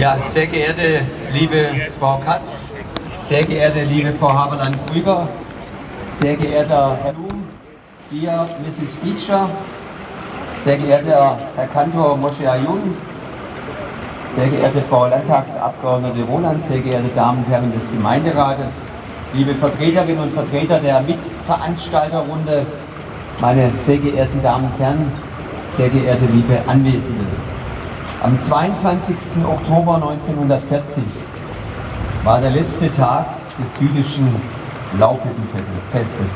Ja, sehr geehrte liebe Frau Katz, sehr geehrte liebe Frau Haberland-Krüger, sehr geehrter Herr Blum, hier Mrs. Beecher, sehr geehrter Herr Kantor Moshe Ayun, sehr geehrte Frau Landtagsabgeordnete Roland, sehr geehrte Damen und Herren des Gemeinderates, liebe Vertreterinnen und Vertreter der Mitveranstalterrunde, meine sehr geehrten Damen und Herren, sehr geehrte liebe Anwesende. Am 22. Oktober 1940 war der letzte Tag des jüdischen Laubhüttenfestes,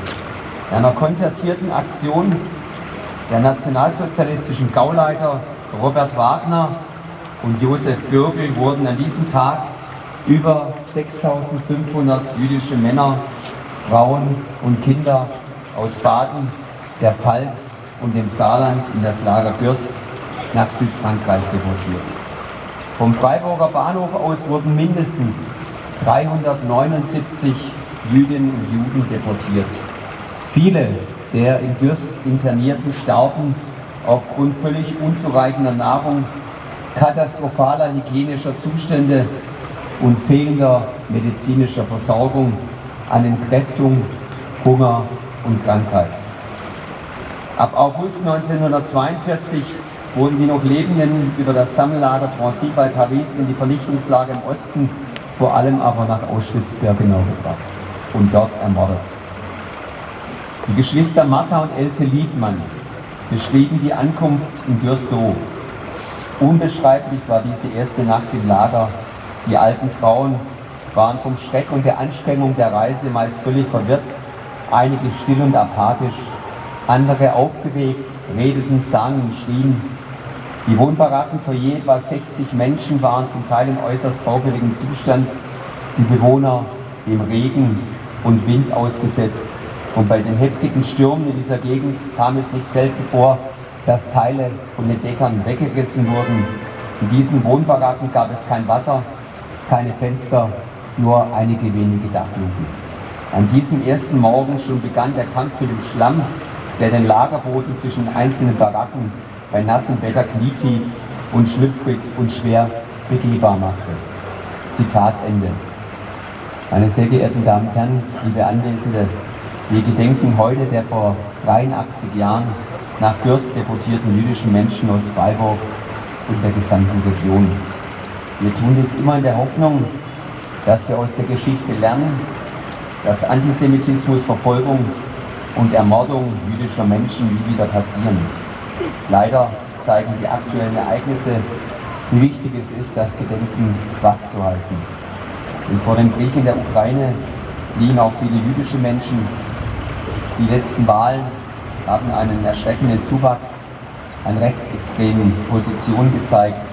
einer konzertierten Aktion der nationalsozialistischen Gauleiter Robert Wagner und Josef Goebbels wurden an diesem Tag über 6500 jüdische Männer, Frauen und Kinder aus Baden, der Pfalz und dem Saarland in das Lager Gürs nach Südfrankreich deportiert. Vom Freiburger Bahnhof aus wurden mindestens 379 Jüdinnen und Juden deportiert. Viele der in Gürs Internierten starben aufgrund völlig unzureichender Nahrung katastrophaler hygienischer Zustände und fehlender medizinischer Versorgung an Entkräftung, Hunger und Krankheit. Ab August 1942 wurden die noch Lebenden über das Sammellager Drancy bei Paris in die Vernichtungslager im Osten, vor allem aber nach Auschwitz-Birkenau gebracht und dort ermordet. Die Geschwister Martha und Else Liebmann beschrieben die Ankunft in so. Unbeschreiblich war diese erste Nacht im Lager. Die alten Frauen waren vom Schreck und der Anstrengung der Reise meist völlig verwirrt, einige still und apathisch, andere aufgeregt, redeten, sangen, schrien. Die Wohnbaracken für je etwa 60 Menschen waren zum Teil in äußerst baufälligem Zustand, die Bewohner dem Regen und Wind ausgesetzt. Und bei den heftigen Stürmen in dieser Gegend kam es nicht selten vor, dass Teile von den Deckern weggerissen wurden. In diesen Wohnbaracken gab es kein Wasser, keine Fenster, nur einige wenige Dachluken. An diesem ersten Morgen schon begann der Kampf mit dem Schlamm, der den Lagerboden zwischen einzelnen Baracken bei nassem Wetter knietief und schlüpfrig und schwer begehbar machte. Zitat Ende. Meine sehr geehrten Damen und Herren, liebe Anwesende, wir gedenken heute der vor 83 Jahren nach Gürs deportierten jüdischen Menschen aus Freiburg und der gesamten Region. Wir tun dies immer in der Hoffnung, dass wir aus der Geschichte lernen, dass Antisemitismus, Verfolgung und Ermordung jüdischer Menschen nie wieder passieren. Leider zeigen die aktuellen Ereignisse, wie wichtig es ist, das Gedenken wachzuhalten. Und vor dem Krieg in der Ukraine liegen auch viele jüdische Menschen. Die letzten Wahlen haben einen erschreckenden Zuwachs an rechtsextremen Positionen gezeigt.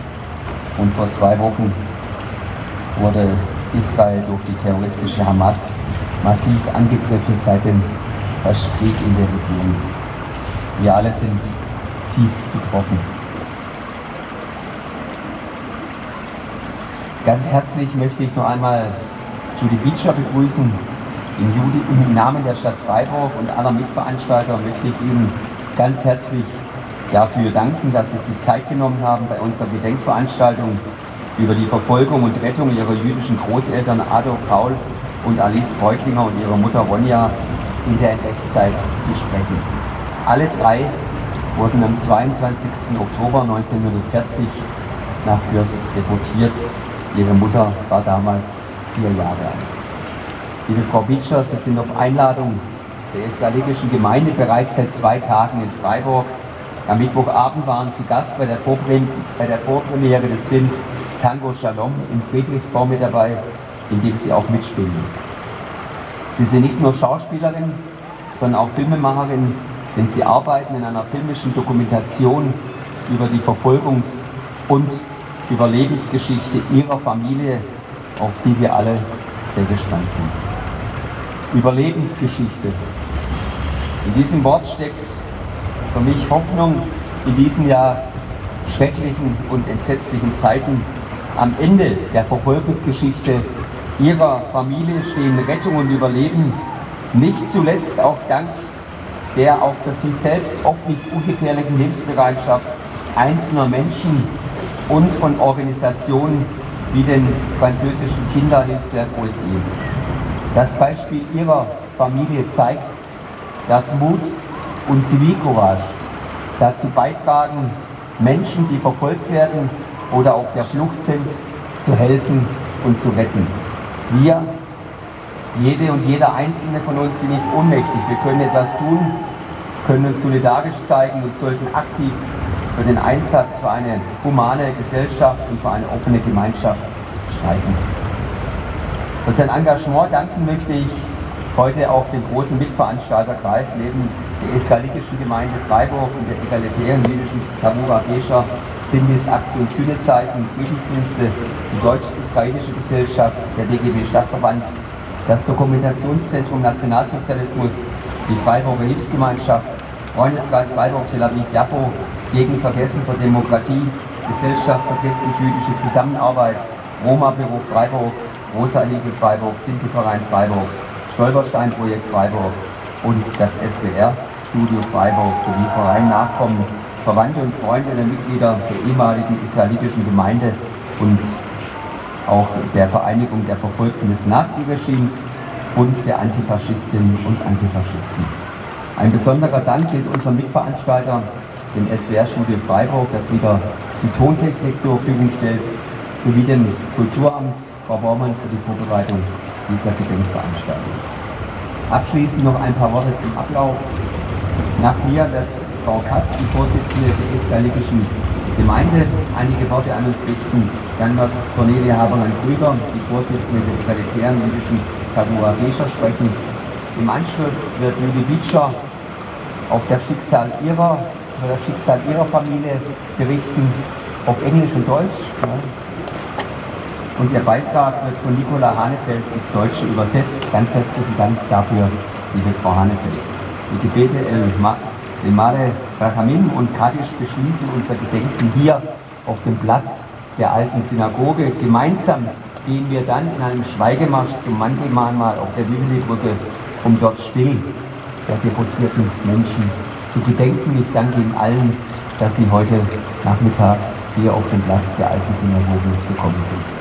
Und vor zwei Wochen wurde Israel durch die terroristische Hamas massiv angegriffen seit dem Krieg in der Region. Wir alle sind tief betroffen. Ganz herzlich möchte ich noch einmal Judy Beecher begrüßen, im Namen der Stadt Freiburg und aller Mitveranstalter möchte ich Ihnen ganz herzlich dafür danken, dass Sie sich Zeit genommen haben bei unserer Gedenkveranstaltung über die Verfolgung und Rettung ihrer jüdischen Großeltern Adolf Paul und Alice Reutlinger und ihrer Mutter Ronja in der NS-Zeit zu sprechen. Alle drei wurden am 22. Oktober 1940 nach Gürs deportiert. Ihre Mutter war damals vier Jahre alt. Liebe Frau Bitscher, Sie sind auf Einladung der israelitischen Gemeinde bereits seit zwei Tagen in Freiburg. Am Mittwochabend waren Sie Gast bei der, bei der Vorpremiere des Films Tango Shalom im Friedrichsbau mit dabei, in dem Sie auch mitspielen. Sie sind nicht nur Schauspielerin, sondern auch Filmemacherin, denn Sie arbeiten in einer filmischen Dokumentation über die Verfolgungs- und Überlebensgeschichte Ihrer Familie, auf die wir alle sehr gespannt sind. Überlebensgeschichte. In diesem Wort steckt für mich Hoffnung in diesen ja schrecklichen und entsetzlichen Zeiten. Am Ende der Verfolgungsgeschichte ihrer Familie stehen Rettung und Überleben, nicht zuletzt auch dank der auch für sie selbst oft nicht ungefährlichen Hilfsbereitschaft einzelner Menschen und von Organisationen, wie den französischen Kinderhilfswerk OSE. Das Beispiel ihrer Familie zeigt, dass Mut und Zivilcourage dazu beitragen, Menschen, die verfolgt werden oder auf der Flucht sind, zu helfen und zu retten. Wir, jede und jeder Einzelne von uns sind nicht ohnmächtig. Wir können etwas tun, können uns solidarisch zeigen und sollten aktiv für den Einsatz für eine humane Gesellschaft und für eine offene Gemeinschaft streiten. Für sein Engagement danken möchte ich heute auch dem großen Mitveranstalterkreis neben der israelitischen Gemeinde Freiburg und der egalitären jüdischen Tabura Gescher sind es Aktion Sühnezeichen, Friedensdienste, die Deutsch-Israelische Gesellschaft, der DGB Stadtverband, das Dokumentationszentrum Nationalsozialismus, die Freiburger Hilfsgemeinschaft, Freundeskreis Freiburg Tel Aviv Japo, gegen Vergessen für Demokratie, Gesellschaft für christlich-jüdische Zusammenarbeit, Roma-Büro Freiburg, Rosa Liebe Freiburg, Sinti-Verein Freiburg, Stolperstein-Projekt Freiburg und das SWR Studio Freiburg sowie Verein Nachkommen, Verwandte und Freunde der Mitglieder der ehemaligen israelitischen Gemeinde und auch der Vereinigung der Verfolgten des Naziregimes und der Antifaschistinnen und Antifaschisten. Ein besonderer Dank gilt unserem Mitveranstalter, dem SWR-Studio Freiburg, das wieder die Tontechnik zur Verfügung stellt, sowie dem Kulturamt Frau Baumann für die Vorbereitung dieser Gedenkveranstaltung. Abschließend noch ein paar Worte zum Ablauf. Nach mir wird Frau Katz, die Vorsitzende der israelitischen Gemeinde, einige Worte an uns richten. Dann wird Cornelia Habermann-Krüger, die Vorsitzende der egalitären jüdischen Tabua Resha, sprechen. Im Anschluss wird Julie Bitscher auf das Schicksal ihrer, das Schicksal ihrer Familie berichten, auf Englisch und Deutsch. Und ihr Beitrag wird von Nicola Hanefeld ins Deutsche übersetzt. Ganz herzlichen Dank dafür, liebe Frau Hanefeld. Die Gebete El, Mare Rachamim und Kaddisch beschließen unser Gedenken hier auf dem Platz der alten Synagoge. Gemeinsam gehen wir dann in einem Schweigemarsch zum Mantelmahnmal auf der Wimmelbrücke, um dort still der deportierten Menschen zu gedenken. Ich danke Ihnen allen, dass Sie heute Nachmittag hier auf dem Platz der alten Synagoge gekommen sind.